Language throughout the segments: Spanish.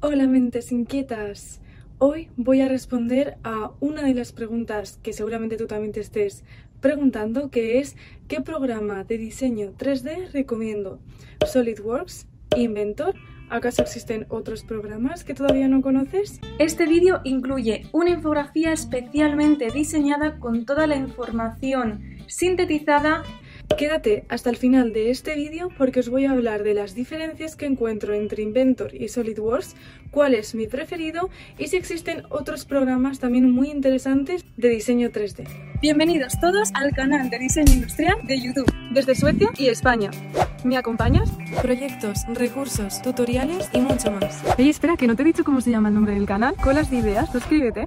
Hola mentes inquietas. Hoy voy a responder a una de las preguntas que seguramente tú también te estés preguntando, que es ¿qué programa de diseño 3D recomiendo? ¿SolidWorks? ¿Inventor? ¿Acaso existen otros programas que todavía no conoces? Este vídeo incluye una infografía especialmente diseñada con toda la información sintetizada Quédate hasta el final de este vídeo porque os voy a hablar de las diferencias que encuentro entre Inventor y SolidWorks, cuál es mi preferido y si existen otros programas también muy interesantes de diseño 3D. Bienvenidos todos al canal de diseño industrial de YouTube desde Suecia y España. ¿Me acompañas? Proyectos, recursos, tutoriales y mucho más. Oye, espera, que no te he dicho cómo se llama el nombre del canal. Colas de ideas, suscríbete.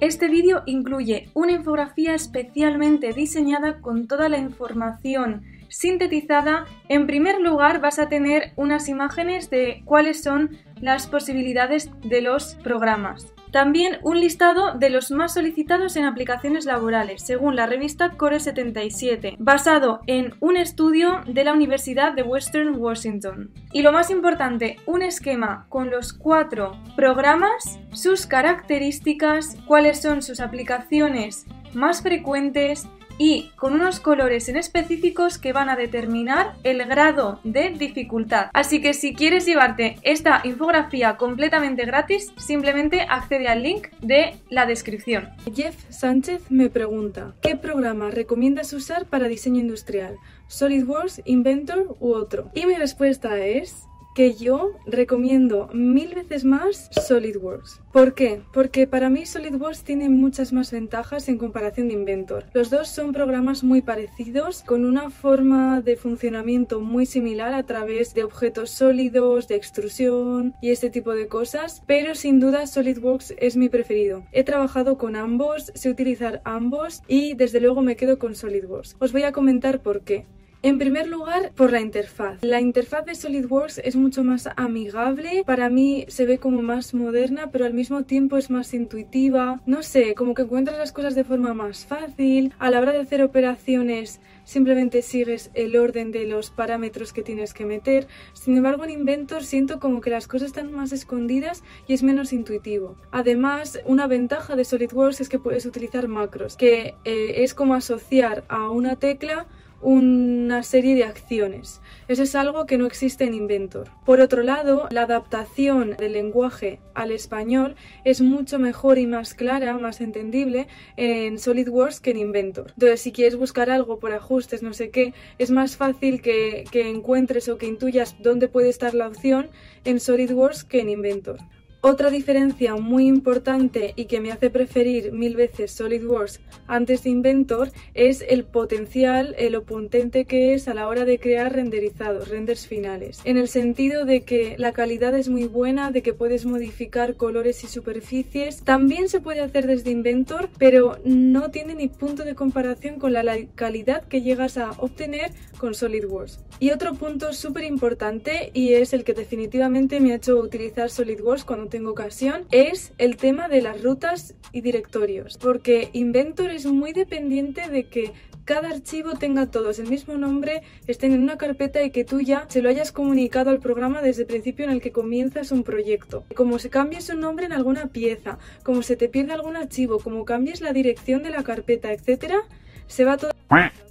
Este vídeo incluye una infografía especialmente diseñada con toda la información sintetizada. En primer lugar vas a tener unas imágenes de cuáles son las posibilidades de los programas. También un listado de los más solicitados en aplicaciones laborales, según la revista Core 77, basado en un estudio de la Universidad de Western Washington. Y lo más importante, un esquema con los cuatro programas, sus características, cuáles son sus aplicaciones más frecuentes, y con unos colores en específicos que van a determinar el grado de dificultad. Así que si quieres llevarte esta infografía completamente gratis, simplemente accede al link de la descripción. Jeff Sánchez me pregunta, ¿qué programa recomiendas usar para diseño industrial? ¿SolidWorks, Inventor u otro? Y mi respuesta es que yo recomiendo mil veces más SolidWorks. ¿Por qué? Porque para mí SolidWorks tiene muchas más ventajas en comparación de Inventor. Los dos son programas muy parecidos, con una forma de funcionamiento muy similar a través de objetos sólidos, de extrusión y este tipo de cosas, pero sin duda SolidWorks es mi preferido. He trabajado con ambos, sé utilizar ambos y desde luego me quedo con SolidWorks. Os voy a comentar por qué. En primer lugar, por la interfaz. La interfaz de SolidWorks es mucho más amigable, para mí se ve como más moderna, pero al mismo tiempo es más intuitiva. No sé, como que encuentras las cosas de forma más fácil. A la hora de hacer operaciones simplemente sigues el orden de los parámetros que tienes que meter. Sin embargo, en Inventor siento como que las cosas están más escondidas y es menos intuitivo. Además, una ventaja de SolidWorks es que puedes utilizar macros, que eh, es como asociar a una tecla una serie de acciones. Eso es algo que no existe en Inventor. Por otro lado, la adaptación del lenguaje al español es mucho mejor y más clara, más entendible en SolidWorks que en Inventor. Entonces, si quieres buscar algo por ajustes, no sé qué, es más fácil que, que encuentres o que intuyas dónde puede estar la opción en SolidWorks que en Inventor. Otra diferencia muy importante y que me hace preferir mil veces SolidWorks antes de Inventor es el potencial, lo potente que es a la hora de crear renderizados, renders finales. En el sentido de que la calidad es muy buena, de que puedes modificar colores y superficies. También se puede hacer desde Inventor, pero no tiene ni punto de comparación con la calidad que llegas a obtener con SolidWorks. Y otro punto súper importante y es el que definitivamente me ha hecho utilizar SolidWorks cuando tengo ocasión, es el tema de las rutas y directorios, porque Inventor es muy dependiente de que cada archivo tenga todos el mismo nombre, estén en una carpeta y que tú ya se lo hayas comunicado al programa desde el principio en el que comienzas un proyecto. Como se cambie su nombre en alguna pieza, como se te pierde algún archivo, como cambies la dirección de la carpeta, etcétera, se va todo.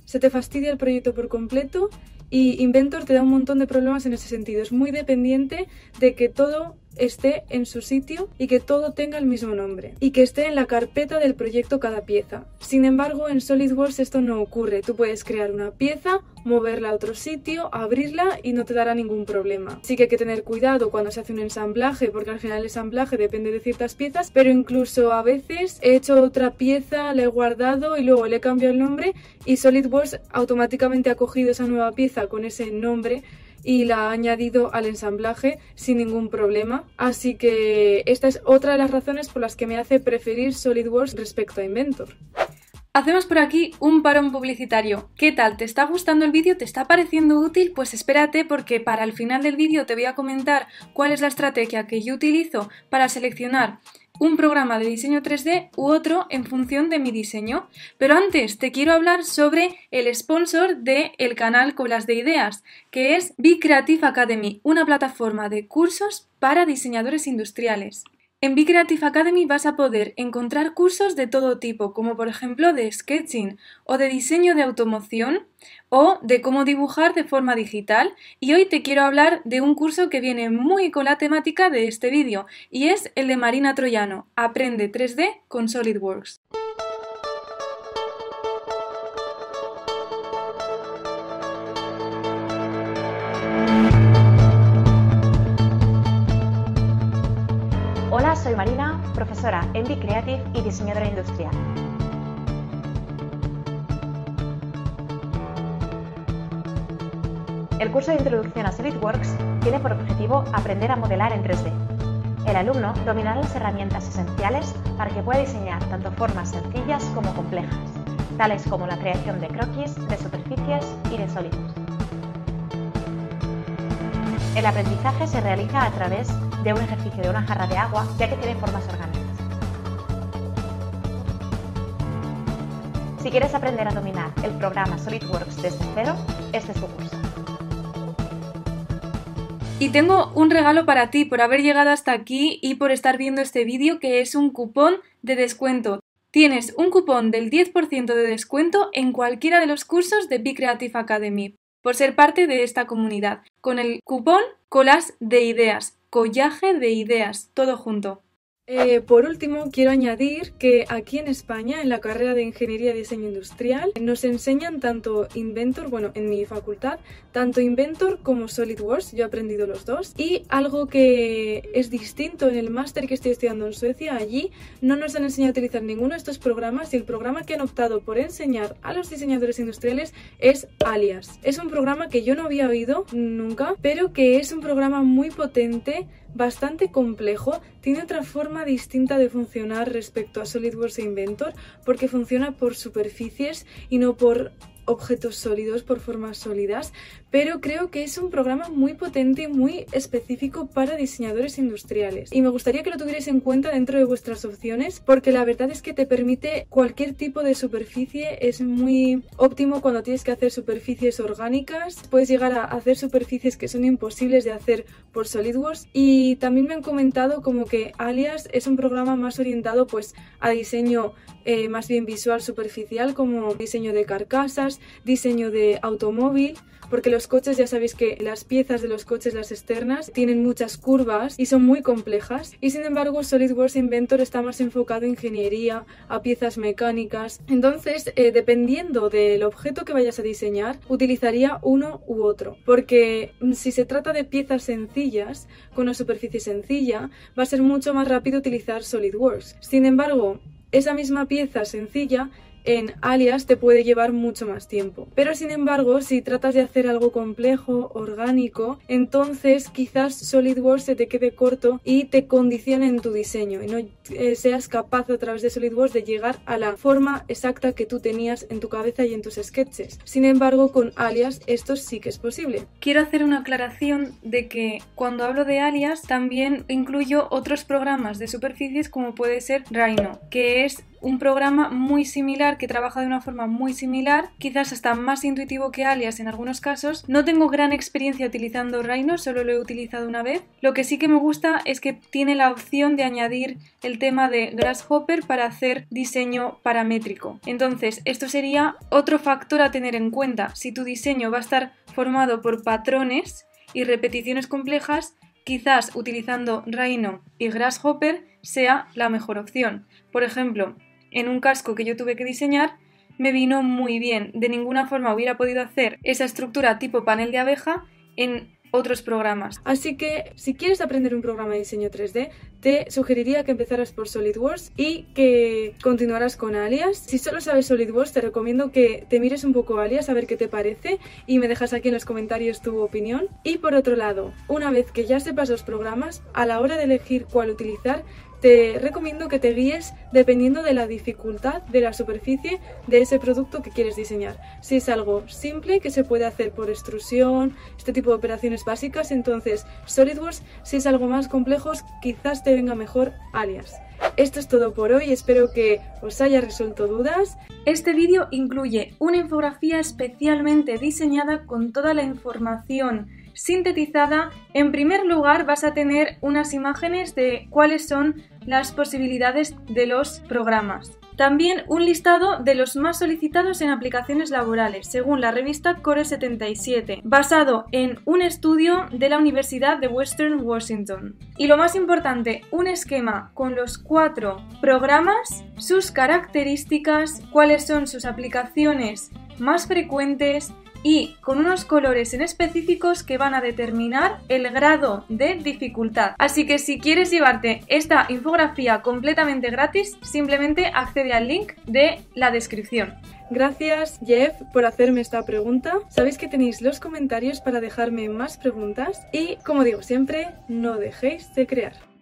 Se te fastidia el proyecto por completo y Inventor te da un montón de problemas en ese sentido. Es muy dependiente de que todo esté en su sitio y que todo tenga el mismo nombre y que esté en la carpeta del proyecto cada pieza. Sin embargo, en SolidWorks esto no ocurre. Tú puedes crear una pieza, moverla a otro sitio, abrirla y no te dará ningún problema. Sí que hay que tener cuidado cuando se hace un ensamblaje porque al final el ensamblaje depende de ciertas piezas, pero incluso a veces he hecho otra pieza, la he guardado y luego le he cambiado el nombre y SolidWorks automáticamente ha cogido esa nueva pieza con ese nombre y la ha añadido al ensamblaje sin ningún problema. Así que esta es otra de las razones por las que me hace preferir SolidWorks respecto a Inventor. Hacemos por aquí un parón publicitario. ¿Qué tal? ¿Te está gustando el vídeo? ¿Te está pareciendo útil? Pues espérate porque para el final del vídeo te voy a comentar cuál es la estrategia que yo utilizo para seleccionar un programa de diseño 3D u otro en función de mi diseño. Pero antes te quiero hablar sobre el sponsor del el canal Colas de Ideas, que es Be Creative Academy, una plataforma de cursos para diseñadores industriales. En Be Creative Academy vas a poder encontrar cursos de todo tipo, como por ejemplo de sketching o de diseño de automoción o de cómo dibujar de forma digital. Y hoy te quiero hablar de un curso que viene muy con la temática de este vídeo y es el de Marina Troyano, Aprende 3D con SolidWorks. En Creative y diseñadora industrial. El curso de Introducción a SolidWorks tiene por objetivo aprender a modelar en 3D. El alumno dominará las herramientas esenciales para que pueda diseñar tanto formas sencillas como complejas, tales como la creación de croquis, de superficies y de sólidos. El aprendizaje se realiza a través de un ejercicio de una jarra de agua, ya que tiene formas orgánicas. Si quieres aprender a dominar el programa SolidWorks desde cero, este es tu curso. Y tengo un regalo para ti por haber llegado hasta aquí y por estar viendo este vídeo que es un cupón de descuento. Tienes un cupón del 10% de descuento en cualquiera de los cursos de Be Creative Academy por ser parte de esta comunidad, con el cupón Colas de Ideas collaje de ideas, todo junto. Eh, por último, quiero añadir que aquí en España, en la carrera de Ingeniería y Diseño Industrial, nos enseñan tanto Inventor, bueno, en mi facultad, tanto Inventor como SolidWorks, yo he aprendido los dos, y algo que es distinto en el máster que estoy estudiando en Suecia, allí no nos han enseñado a utilizar ninguno de estos programas y el programa que han optado por enseñar a los diseñadores industriales es Alias. Es un programa que yo no había oído nunca, pero que es un programa muy potente bastante complejo, tiene otra forma distinta de funcionar respecto a SolidWorks e Inventor porque funciona por superficies y no por objetos sólidos por formas sólidas, pero creo que es un programa muy potente muy específico para diseñadores industriales. Y me gustaría que lo tuvierais en cuenta dentro de vuestras opciones, porque la verdad es que te permite cualquier tipo de superficie, es muy óptimo cuando tienes que hacer superficies orgánicas, puedes llegar a hacer superficies que son imposibles de hacer por SolidWorks. Y también me han comentado como que Alias es un programa más orientado pues a diseño eh, más bien visual superficial como diseño de carcasas, diseño de automóvil, porque los coches ya sabéis que las piezas de los coches, las externas, tienen muchas curvas y son muy complejas. Y sin embargo, SolidWorks Inventor está más enfocado a ingeniería, a piezas mecánicas. Entonces, eh, dependiendo del objeto que vayas a diseñar, utilizaría uno u otro. Porque mm, si se trata de piezas sencillas, con una superficie sencilla, va a ser mucho más rápido utilizar SolidWorks. Sin embargo, esa misma pieza sencilla en alias te puede llevar mucho más tiempo. Pero sin embargo, si tratas de hacer algo complejo, orgánico, entonces quizás SolidWorks se te quede corto y te condicione en tu diseño y no eh, seas capaz a través de SolidWorks de llegar a la forma exacta que tú tenías en tu cabeza y en tus sketches. Sin embargo, con alias esto sí que es posible. Quiero hacer una aclaración de que cuando hablo de alias también incluyo otros programas de superficies como puede ser Rhino, que es un programa muy similar que trabaja de una forma muy similar, quizás hasta más intuitivo que Alias en algunos casos. No tengo gran experiencia utilizando Rhino, solo lo he utilizado una vez. Lo que sí que me gusta es que tiene la opción de añadir el tema de Grasshopper para hacer diseño paramétrico. Entonces, esto sería otro factor a tener en cuenta. Si tu diseño va a estar formado por patrones y repeticiones complejas, quizás utilizando Rhino y Grasshopper sea la mejor opción. Por ejemplo, en un casco que yo tuve que diseñar, me vino muy bien. De ninguna forma hubiera podido hacer esa estructura tipo panel de abeja en otros programas. Así que si quieres aprender un programa de diseño 3D, te sugeriría que empezaras por SolidWorks y que continuaras con Alias. Si solo sabes SolidWorks, te recomiendo que te mires un poco Alias a ver qué te parece y me dejas aquí en los comentarios tu opinión. Y por otro lado, una vez que ya sepas los programas, a la hora de elegir cuál utilizar, te recomiendo que te guíes dependiendo de la dificultad de la superficie de ese producto que quieres diseñar. Si es algo simple que se puede hacer por extrusión, este tipo de operaciones básicas, entonces SolidWorks. Si es algo más complejo, quizás te venga mejor alias. Esto es todo por hoy, espero que os haya resuelto dudas. Este vídeo incluye una infografía especialmente diseñada con toda la información sintetizada. En primer lugar vas a tener unas imágenes de cuáles son las posibilidades de los programas. También un listado de los más solicitados en aplicaciones laborales, según la revista Core 77, basado en un estudio de la Universidad de Western Washington. Y lo más importante, un esquema con los cuatro programas, sus características, cuáles son sus aplicaciones más frecuentes, y con unos colores en específicos que van a determinar el grado de dificultad. Así que si quieres llevarte esta infografía completamente gratis, simplemente accede al link de la descripción. Gracias Jeff por hacerme esta pregunta. Sabéis que tenéis los comentarios para dejarme más preguntas y como digo siempre, no dejéis de crear.